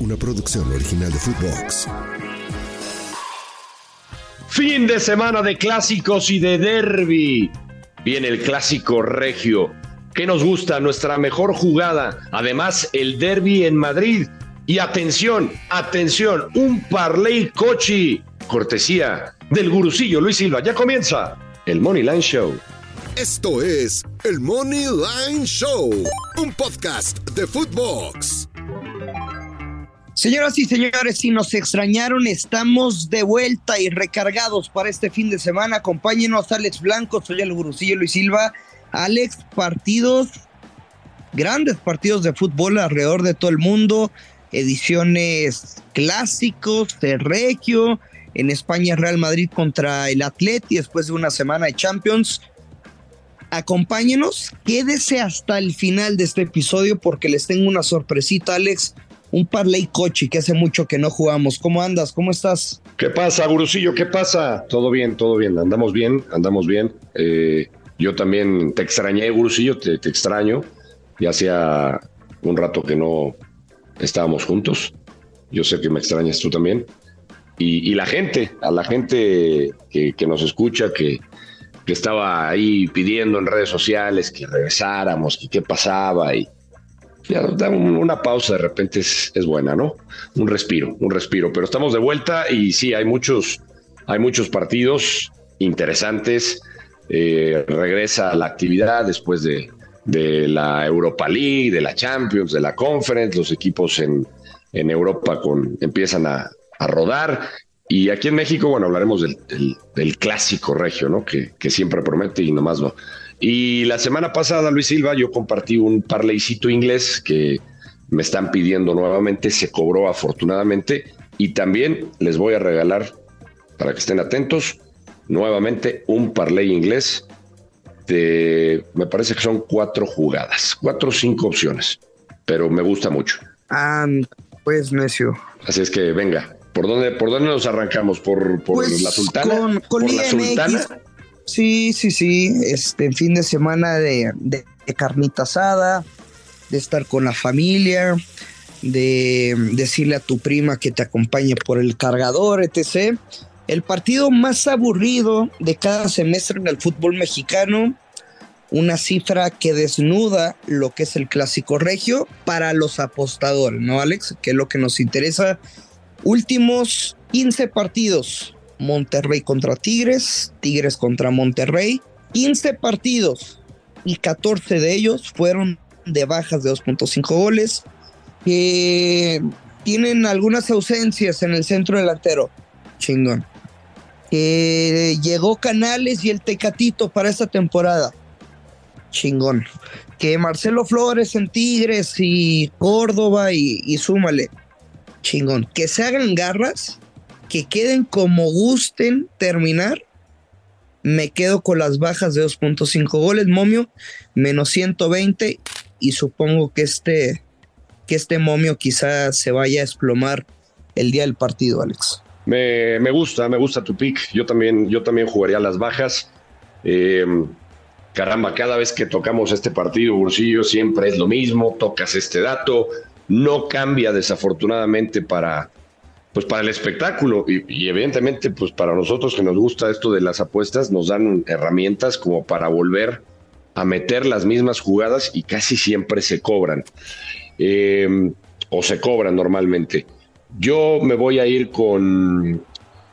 una producción original de Footbox. Fin de semana de clásicos y de derby. Viene el clásico regio. ¿Qué nos gusta? Nuestra mejor jugada. Además, el derby en Madrid. Y atención, atención, un parlay cochi. Cortesía del gurucillo Luis Silva. Ya comienza el Money Line Show. Esto es el Money Line Show, un podcast de Footbox. Señoras y señores, si nos extrañaron, estamos de vuelta y recargados para este fin de semana. Acompáñenos, Alex Blanco, soy el gurucillo Luis Silva. Alex, partidos, grandes partidos de fútbol alrededor de todo el mundo, ediciones clásicos de en España Real Madrid contra el Atleti después de una semana de Champions. Acompáñenos, quédese hasta el final de este episodio porque les tengo una sorpresita, Alex un parlay coche que hace mucho que no jugamos. ¿Cómo andas? ¿Cómo estás? ¿Qué pasa, Gurusillo? ¿Qué pasa? Todo bien, todo bien. Andamos bien, andamos bien. Eh, yo también te extrañé, Gurusillo, te, te extraño. Ya hacía un rato que no estábamos juntos. Yo sé que me extrañas tú también. Y, la gente, a la gente que, nos escucha, que, que, estaba ahí pidiendo en redes sociales que regresáramos, que qué pasaba. Y, ya, una pausa de repente es, buena, ¿no? Un respiro, un respiro. Pero estamos de vuelta y sí, hay muchos, hay muchos partidos interesantes. Eh, regresa la actividad después de, de, la Europa League, de la Champions, de la Conference. Los equipos en, en Europa con, empiezan a, a, rodar. Y aquí en México, bueno, hablaremos del, del, clásico regio, ¿no? Que, que siempre promete y nomás no. Y la semana pasada, Luis Silva, yo compartí un parleycito inglés que me están pidiendo nuevamente, se cobró afortunadamente y también les voy a regalar, para que estén atentos, nuevamente un parlay inglés de, me parece que son cuatro jugadas, cuatro o cinco opciones, pero me gusta mucho. Ah, pues necio. Así es que venga, ¿por dónde, por dónde nos arrancamos? ¿Por, por pues la sultana? ¿Por la sultana? Sí, sí, sí. Este fin de semana de, de, carnita asada, de estar con la familia, de decirle a tu prima que te acompañe por el cargador, etc. El partido más aburrido de cada semestre en el fútbol mexicano, una cifra que desnuda lo que es el clásico regio para los apostadores, ¿no, Alex? Que es lo que nos interesa. Últimos 15 partidos, Monterrey contra Tigres, Tigres contra Monterrey. 15 partidos y 14 de ellos fueron de bajas de 2.5 goles. Que tienen algunas ausencias en el centro delantero. Chingón. Que llegó Canales y el Tecatito para esta temporada. Chingón. Que Marcelo Flores en Tigres y Córdoba y, y súmale. Chingón. Que se hagan garras que queden como gusten terminar, me quedo con las bajas de 2.5 goles, momio, menos 120 y supongo que este, que este momio quizás se vaya a desplomar el día del partido, Alex. Me, gusta, me gusta tu pick. Yo también, yo también jugaría las bajas. Eh, caramba, cada vez que tocamos este partido, Bursillo, siempre es lo mismo, tocas este dato, no cambia desafortunadamente para, pues para el espectáculo y, evidentemente pues para nosotros que nos gusta esto de las apuestas nos dan herramientas como para volver a meter las mismas jugadas y casi siempre se cobran eh, o se cobran normalmente. Yo me voy a ir con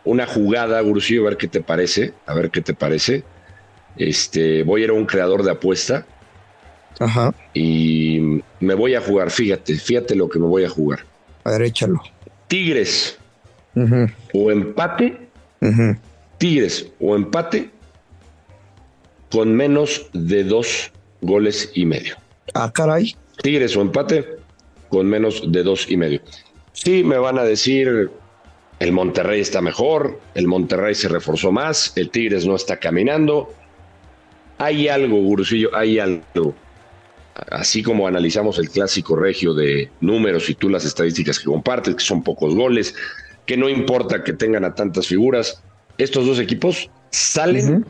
una jugada, Gursillo, a ver qué te parece, a ver qué te parece. Este, voy a ir a un creador de apuesta. Ajá. Y me voy a jugar, fíjate, fíjate lo que me voy a jugar. A ver, échalo. Tigres. O empate, Tigres. O empate. Con menos de dos goles y medio. Ah, caray. Tigres o empate. Con menos de dos y medio. Sí, me van a decir, el Monterrey está mejor, el Monterrey se reforzó más, el Tigres no está caminando. Hay algo, Gurusillo, hay algo así como analizamos el clásico regio de números y tú las estadísticas que compartes, que son pocos goles, que no importa que tengan a tantas figuras, estos dos equipos salen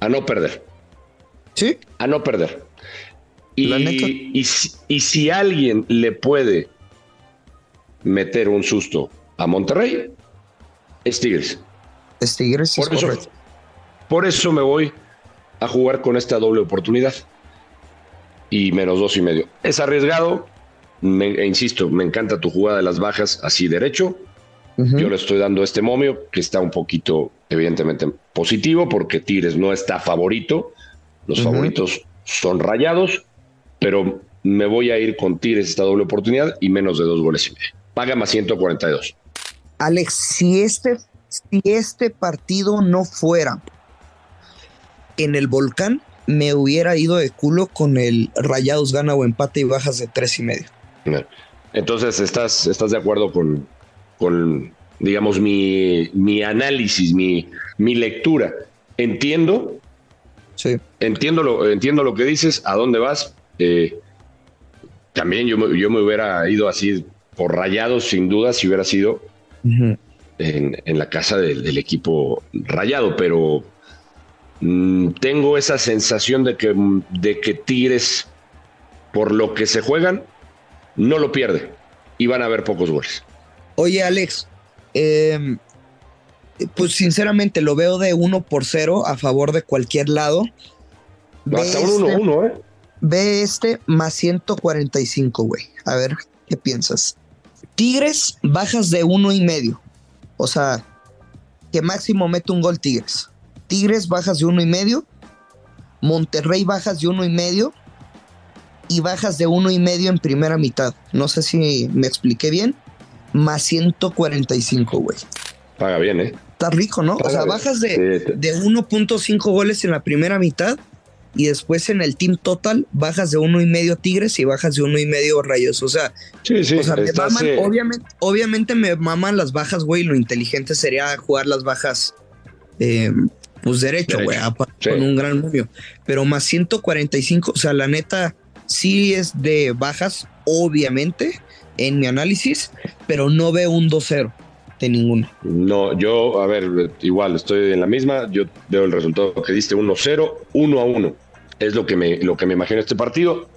a no perder. Sí. A no perder. Y, y, si alguien le puede meter un susto a Monterrey, es Tigres. Es Tigres, por, eso, por eso me voy a jugar con esta doble oportunidad. Y menos dos y medio. Es arriesgado, me, e insisto, me encanta tu jugada de las bajas así derecho. Yo le estoy dando este momio que está un poquito, evidentemente, positivo porque Tigres no está favorito. Los favoritos son rayados, pero me voy a ir con Tigres esta doble oportunidad y menos de dos goles y medio. Paga más 142. Alex, si este, si este partido no fuera en el volcán, me hubiera ido de culo con el Rayados gana o empate y bajas de tres y medio. Entonces, ¿estás, estás de acuerdo con, con digamos, mi, mi análisis, mi, mi lectura? Entiendo. Sí. Entiendo lo, entiendo lo que dices, a dónde vas. Eh, también yo, yo me hubiera ido así por rayados, sin duda, si hubiera sido en, en, la casa del equipo rayado, pero mm, tengo esa sensación de que, de que Tigres, por lo que se juegan, no lo pierde y van a haber pocos goles. Oye, Alex, em, pues sinceramente lo veo de uno por cero a favor de cualquier lado. hasta un 1-1, ¿eh? Ve este más 145, güey. A ver, ¿qué piensas? Tigres, bajas de uno y medio. O sea, que máximo mete un gol Tigres. Tigres, bajas de uno y medio. Monterrey, bajas de uno y medio y bajas de uno y medio en primera mitad. No sé si me expliqué bien. Más 145, güey. Paga bien, ¿eh? Está rico, ¿no? o sea, bajas de, de 1.5 goles en la primera mitad y después en el team total bajas de uno y medio Tigres y bajas de uno y medio Rayos. O sea, sí, sí, obviamente, obviamente me maman las bajas, güey. Lo inteligente sería jugar las bajas, eh, pues derecho, güey, con un gran número. Pero más 145, o sea, la neta, sí es de bajas, obviamente, en mi análisis, pero no veo un 2-0 de ninguno. No, yo, a ver, igual estoy en la misma. Yo veo el resultado que diste 1-0, 1-1. Es lo que, me, lo que me imagino este partido.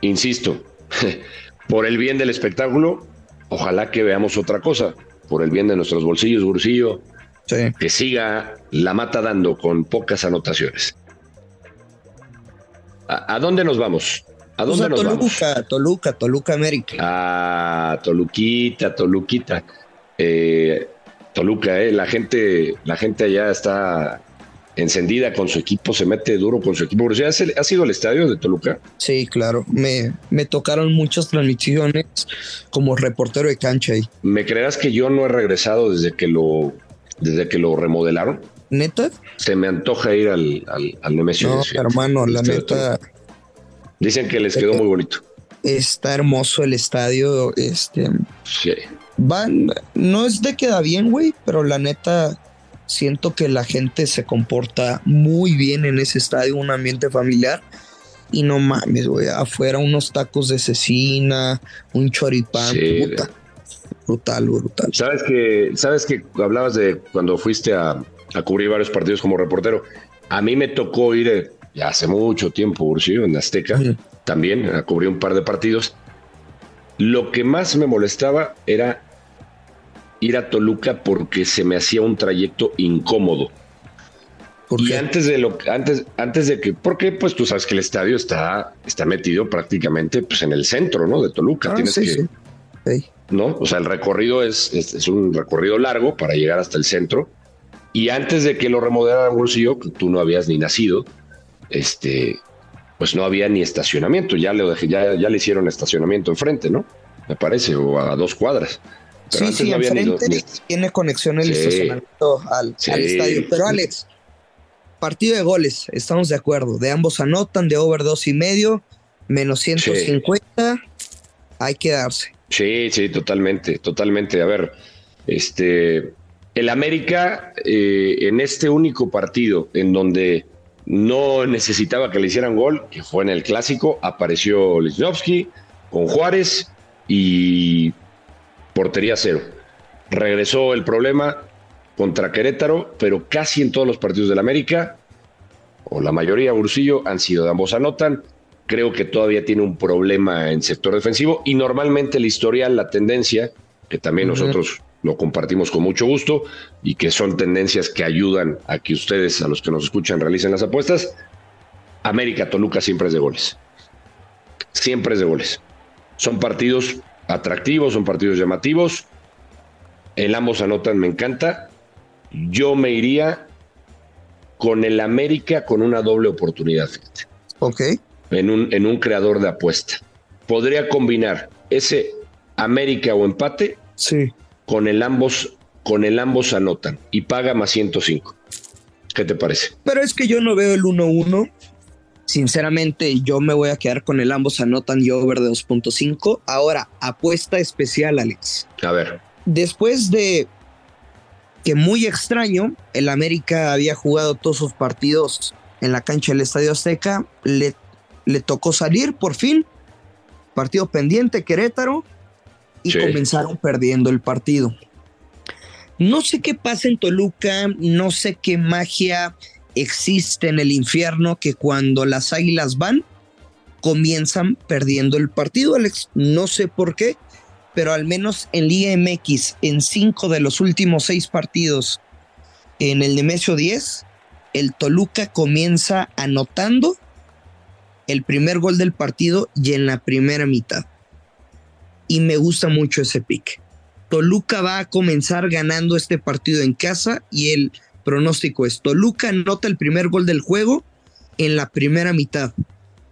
Insisto, por el bien del espectáculo, ojalá que veamos otra cosa. Por el bien de nuestros bolsillos, Bursillo, que siga la mata dando con pocas anotaciones. ¿A, dónde nos vamos? ¿A pues dónde nos Toluca, vamos? Toluca, Toluca América. Ah, Toluquita, Toluquita. Eh, Toluca, eh, la gente, la gente allá está encendida con su equipo, se mete duro con su equipo. ¿Ha sido el estadio de Toluca? Sí, claro. Me, me tocaron muchas transmisiones como reportero de cancha ahí. ¿Me creerás que yo no he regresado desde que lo, desde que lo remodelaron? ¿Neta? Se me antoja ir al, al, Nemesio. No, hermano, la neta. Dicen que les quedó muy bonito. Está hermoso el estadio. Este. Sí. Van, no es de queda bien, güey, pero la neta siento que la gente se comporta muy bien en ese estadio, un ambiente familiar. Y no mames, güey, afuera unos tacos de cecina, un choripán, puta. Brutal, brutal. Sabes que, sabes que hablabas de cuando fuiste a, cubrir varios partidos como reportero. A mí me tocó ir eh, ya hace mucho tiempo, Ursillo, en Azteca, también a cubrir un par de partidos. Lo que más me molestaba era ir a Toluca porque se me hacía un trayecto incómodo. y antes de lo antes antes de que porque pues tú sabes que el estadio está está metido prácticamente pues en el centro, ¿no? de Toluca, ah, tienes que ¿no? O sea, el recorrido es, es, un recorrido largo para llegar hasta el centro. Y antes de que lo remodelaran Bolsillo, que tú no habías ni nacido, este, pues no había ni estacionamiento. Ya le, ya, ya le hicieron estacionamiento enfrente, ¿no? Me parece, o a dos cuadras sí, sí, enfrente tiene conexión el estacionamiento al, estadio. Pero Alex, partido de goles, estamos de acuerdo. De ambos anotan, de over dos y medio, menos 150, hay que darse. Sí, sí, totalmente, totalmente. A ver, este, el América eh, en este único partido en donde no necesitaba que le hicieran gol, que fue en el clásico, apareció Lichnowsky con Juárez y portería cero. Regresó el problema contra Querétaro, pero casi en todos los partidos del América, o la mayoría, Bursillo, han sido de ambos anotan. Creo que todavía tiene un problema en sector defensivo y normalmente la historial, la tendencia que también nosotros lo compartimos con mucho gusto y que son tendencias que ayudan a que ustedes, a los que nos escuchan, realicen las apuestas. América Toluca siempre es de goles. Siempre es de goles. Son partidos atractivos, son partidos llamativos. El ambos anotan, me encanta. Yo me iría con el América con una doble oportunidad. Ok. En un, en un creador de apuesta. Podría combinar ese América o empate sí. con el ambos con el ambos anotan y paga más 105. ¿Qué te parece? Pero es que yo no veo el 1-1. Sinceramente, yo me voy a quedar con el ambos anotan y over de 2.5. Ahora, apuesta especial, Alex. A ver. Después de que muy extraño, el América había jugado todos sus partidos en la cancha del Estadio Azteca, le, le tocó salir por fin, partido pendiente Querétaro, y Sí. comenzaron perdiendo el partido. No sé qué pasa en Toluca, no sé qué magia existe en el infierno que cuando las águilas van, comienzan perdiendo el partido, Alex. No sé por qué, pero al menos en Liga MX, en cinco de los últimos seis partidos en el Nemesio 10, el Toluca comienza anotando el primer gol del partido y en la primera mitad. Y me gusta mucho ese pick. Toluca va a comenzar ganando este partido en casa y el pronóstico es Toluca anota el primer gol del juego en la primera mitad,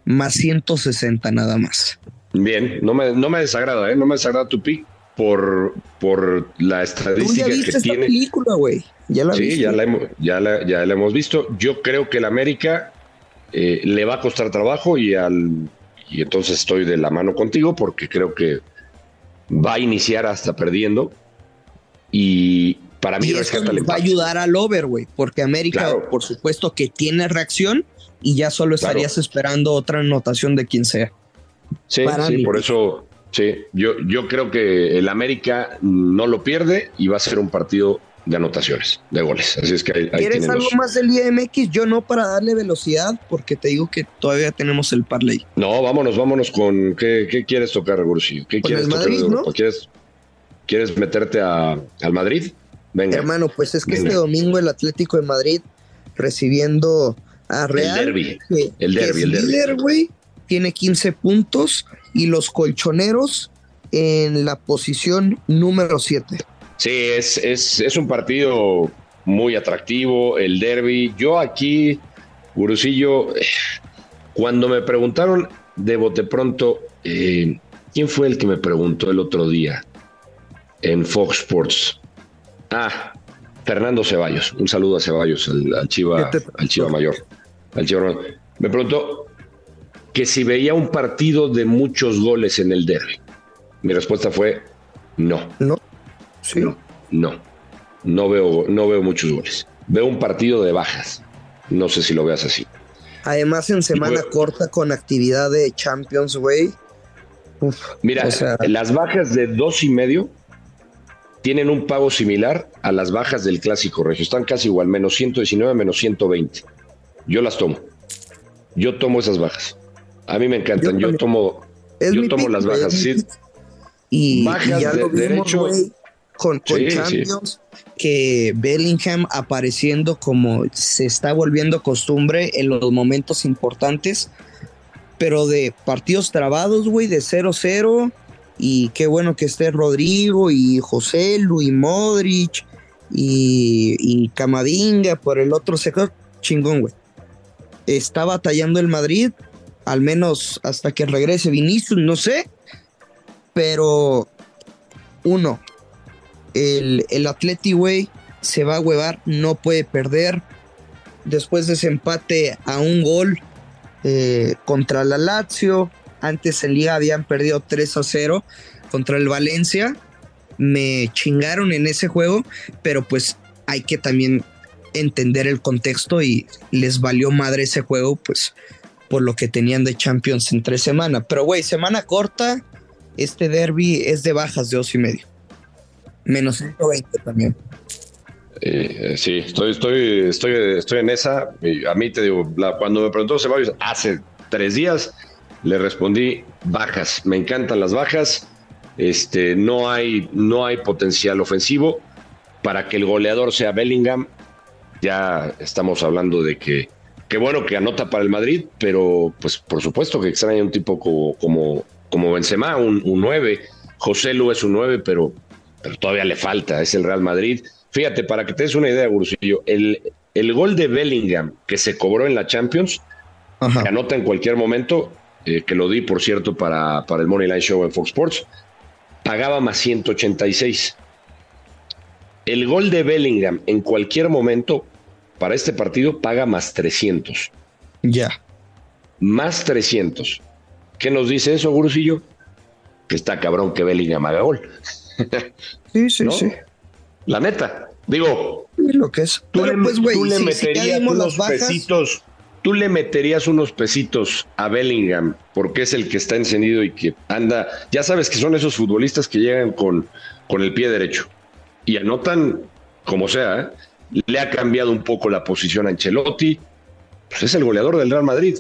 más 160 nada más. Bien, no me, no me desagrada, ¿eh? No me desagrada tu pick por, por la Tú estadística ya viste que esta tiene. película, güey. Ya la Sí, viste. ya la, hemos, ya, la, ya la hemos visto. Yo creo que el América eh, le va a costar trabajo y, al, y entonces estoy de la mano contigo porque creo que va a iniciar hasta perdiendo. Y para mí Y nos va a ayudar al over, güey, porque América, Claro. por supuesto, que tiene reacción y ya solo Claro. estarías esperando otra anotación de quien sea. Sí, para sí, mí. por eso, sí, yo, yo creo que el América no lo pierde y va a ser un partido de anotaciones, de goles. Así es que ahí, ahí ¿Quieres algo los- más del IMX? Yo no para darle velocidad, porque te digo que todavía tenemos el parlay. No, vámonos, vámonos con. ¿Qué, qué quieres tocar, Gursi? ¿Qué quieres el tocar Madrid, de Europa? ¿no? ¿Quieres, ¿Quieres meterte a- al Madrid? Venga. Hermano, pues es que Venga. este domingo el Atlético de Madrid recibiendo a Real. que- el que derbi, es el derbi. líder, güey, tiene 15 puntos y los colchoneros en la posición número 7. Sí, es, es, es un partido muy atractivo, el derby. Yo aquí, Gurusillo, cuando me preguntaron de bote pronto, eh, ¿quién fue el que me preguntó el otro día en Fox Sports? Ah, Fernando Ceballos. Un saludo a Ceballos, al, al Chiva, ¿Qué te al Chiva Mayor. Al Chiva Mayor. Me preguntó que si veía un partido de muchos goles en el derby. Mi respuesta fue no. ¿No? Sí. No, no, no veo, no veo muchos goles. Veo un partido de bajas. No sé si lo veas así. Además, en semana corta con actividad de Champions, güey. Mira, o sea, las bajas de dos y medio tienen un pago similar a las bajas del clásico regio. Están casi igual, menos 119, menos 120. Yo las tomo. Yo tomo esas bajas. A mí me encantan. Yo, tomo, yo tomo pick, las bajas. Sí. Y, y Bajas ya de lo vimos, derecho. Con, con Sí, sí. Champions, que Bellingham apareciendo como se está volviendo costumbre en los momentos importantes, pero de partidos trabados, güey, de 0-0. Y qué bueno que esté Rodrigo y José, Luis Modric y, y Camavinga por el otro sector. Chingón, güey. Está batallando el Madrid, al menos hasta que regrese Vinicius, no sé. Pero, uno, el, el Atleti, güey, se va a huevar, no puede perder. Después de ese empate a un gol eh, contra la Lazio, antes en Liga habían perdido 3 a 0 contra el Valencia. Me chingaron en ese juego, pero pues hay que también entender el contexto y les valió madre ese juego, pues por lo que tenían de Champions en tres semanas. Pero güey, semana corta, este derby es de bajas de dos y medio. Menos 120 también. Eh, sí, estoy, estoy, estoy, estoy en esa. A mí te digo, cuando me preguntó Ceballos hace tres días, le respondí bajas. Me encantan las bajas. Este, no, hay, no hay potencial ofensivo para que el goleador sea Bellingham. Ya estamos hablando de que, qué bueno que anota para el Madrid, pero pues por supuesto que extraña un tipo como, como, como Benzema, un, un 9. José Lu es un 9, pero, pero todavía le falta, es el Real Madrid. Fíjate, para que te des una idea, Gurusillo, el, el gol de Bellingham que se cobró en la Champions, que anota en cualquier momento, eh, que lo di, por cierto, para, para el Money Line Show en Fox Sports, pagaba más 186. El gol de Bellingham en cualquier momento para este partido paga más 300. Ya. Más 300. ¿Qué nos dice eso, Gurusillo? Que está cabrón que Bellingham haga gol. sí, sí, sí. La neta. Digo, lo que es. Tú, le, pues, meterías unos pesitos. Tú le meterías unos pesitos a Bellingham porque es el que está encendido y que anda. Ya sabes que son esos futbolistas que llegan con, con el pie derecho y anotan como sea. ¿eh? Le ha cambiado un poco la posición a Ancelotti. Pues es el goleador del Real Madrid.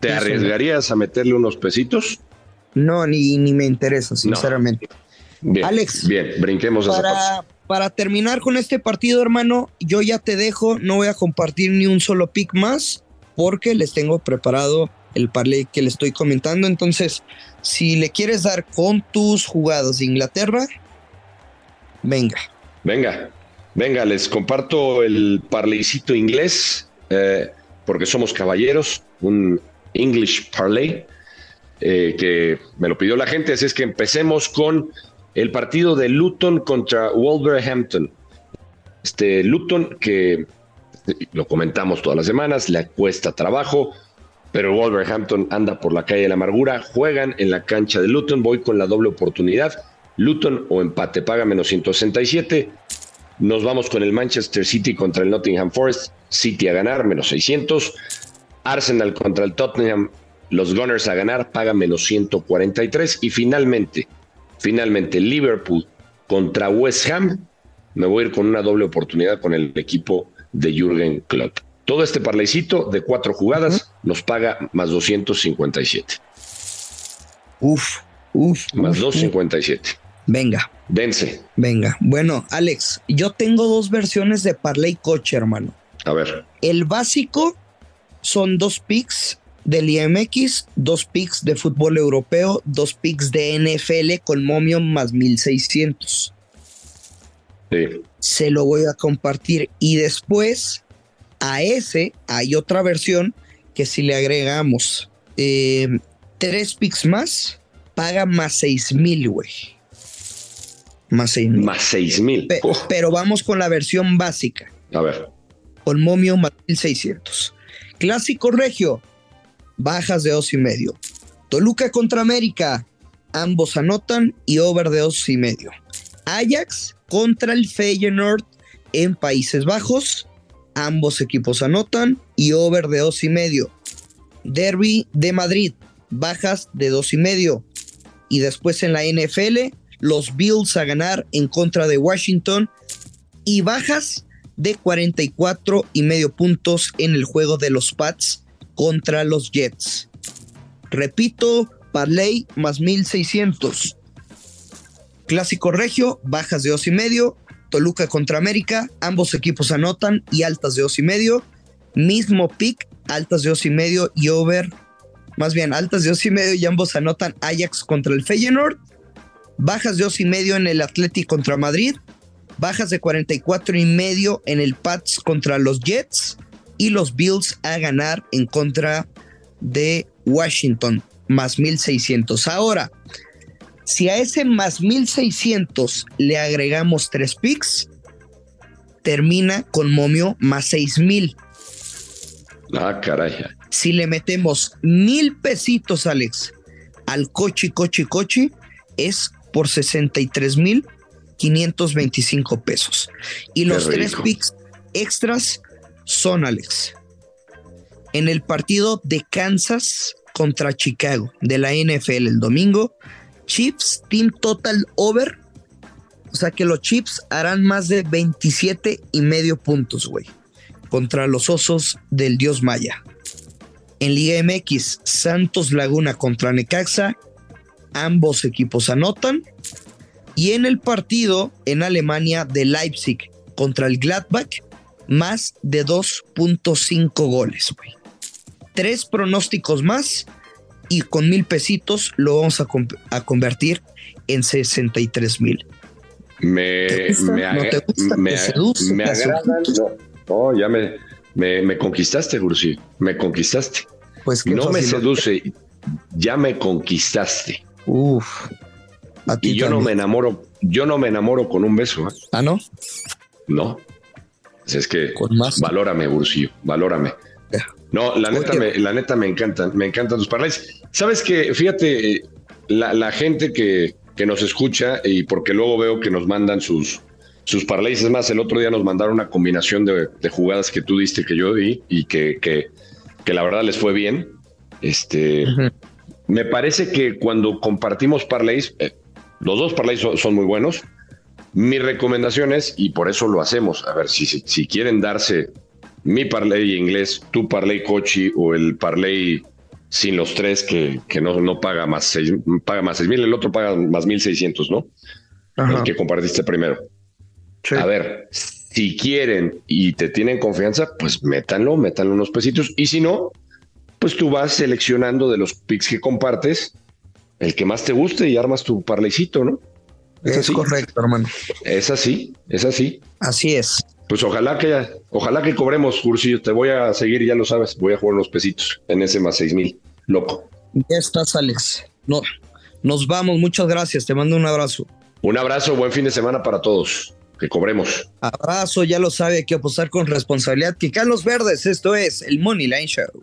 ¿Te arriesgarías a meterle unos pesitos? No, ni, ni me interesa, sinceramente. Bien, Alex, bien, brinquemos para, para terminar con este partido, hermano, yo ya te dejo, no voy a compartir ni un solo pick más porque les tengo preparado el parlay que le estoy comentando. Entonces, si le quieres dar con tus jugadas de Inglaterra, venga. Venga, venga, les comparto el parleycito inglés eh, porque somos caballeros, un English parlay eh, que me lo pidió la gente, así es que empecemos con el partido de Luton contra Wolverhampton. Este Luton que lo comentamos todas las semanas, le cuesta trabajo, pero Wolverhampton anda por la calle de la amargura, juegan en la cancha de Luton, voy con la doble oportunidad, Luton o empate paga menos 167, nos vamos con el Manchester City contra el Nottingham Forest, City a ganar menos 600, Arsenal contra el Tottenham, los Gunners a ganar paga menos 143 y finalmente Finalmente, Liverpool contra West Ham. Me voy a ir con una doble oportunidad con el equipo de Jürgen Klopp. Todo este parlecito de cuatro jugadas nos paga más 257. Uf, uf. Más 257. Venga. Vence. Venga. Bueno, Alex, yo tengo dos versiones de Parley Coche, hermano. A ver. El básico son dos picks del IMX, dos picks de fútbol europeo, dos picks de NFL con momio más 1600. Se lo voy a compartir y después a ese hay otra versión que si le agregamos eh, tres picks más, paga más 6000, güey. Más 6000. Más 6000. pero vamos con la versión básica. A ver. Con momio más 1600. Clásico regio, bajas de dos y medio. Toluca contra América, ambos anotan y over de dos y medio. Ajax contra el Feyenoord en Países Bajos, ambos equipos anotan y over de dos y medio. Derby de Madrid, bajas de dos y medio. Y después en la NFL, los Bills a ganar en contra de Washington y bajas de 44 y medio puntos en el juego de los Pats contra los Jets. Repito, Parley más 1600. Clásico Regio, bajas de dos y medio. Toluca contra América, ambos equipos anotan y altas de dos y medio. Mismo pick, altas de dos y medio y over, más bien altas de dos y medio y ambos anotan Ajax contra el Feyenoord. Bajas de dos y medio en el Atlético contra Madrid. Bajas de 44 y medio en el Pats contra los Jets y los Bills a ganar en contra de Washington, más 1600. Ahora, si a ese más 1600 le agregamos tres picks, termina con momio más 6000. Ah, caray. Si le metemos mil pesitos, Alex, al coche, coche, coche, es por 63 mil 525 pesos. Y los tres picks extras son, Alex, en el partido de Kansas contra Chicago de la NFL el domingo, Chiefs Team Total Over. O sea que los Chiefs harán más de 27 y medio puntos, güey, contra los osos del Dios Maya. En Liga MX, Santos Laguna contra Necaxa, ambos equipos anotan. Y en el partido en Alemania de Leipzig contra el Gladbach, más de 2.5 goles, güey. Tres pronósticos más y con mil pesitos lo vamos a, convertir en 63 mil. Me, me, ¿No te gusta? me, seduce, me No, ya me, me, conquistaste, Gursi. Me conquistaste. Pues no me seduce, ya me conquistaste. Uf. y yo no me enamoro, yo no me enamoro con un beso. ¿eh? Ah, no. No. Es que valórame, Bursillo, valórame. No, la neta, me, la neta me encantan, me encantan tus parlays. Sabes que, fíjate, la, gente que, que, nos escucha y porque luego veo que nos mandan sus, sus parlays. Es más, el otro día nos mandaron una combinación de, jugadas que tú diste que yo di y que, que, que la verdad les fue bien. Este, me parece que cuando compartimos parlays, eh, los dos parlays son muy buenos mi recomendación es, y por eso lo hacemos, a ver, si, si quieren darse mi parlay inglés, tu parlay cochi o el parlay sin los tres que, que no, no paga más seis, paga más seis mil, el otro paga más mil seiscientos, ¿no? El que compartiste primero. A ver, si quieren y te tienen confianza, pues métanlo, métanlo unos pesitos. Y si no, pues tú vas seleccionando de los picks que compartes el que más te guste y armas tu parlaycito, ¿no? Es, correcto, hermano. Es así, es así. Así es. Pues ojalá que, ojalá que cobremos, Cursillo. Te voy a seguir, ya lo sabes. Voy a jugar unos pesitos en ese más seis mil. Loco. Ya estás, Alex. No, nos vamos. Muchas gracias. Te mando un abrazo. Un abrazo. Buen fin de semana para todos. Que cobremos. Abrazo. Ya lo sabe. Hay que apostar con responsabilidad. Que los verdes. Esto es el Money Line Show.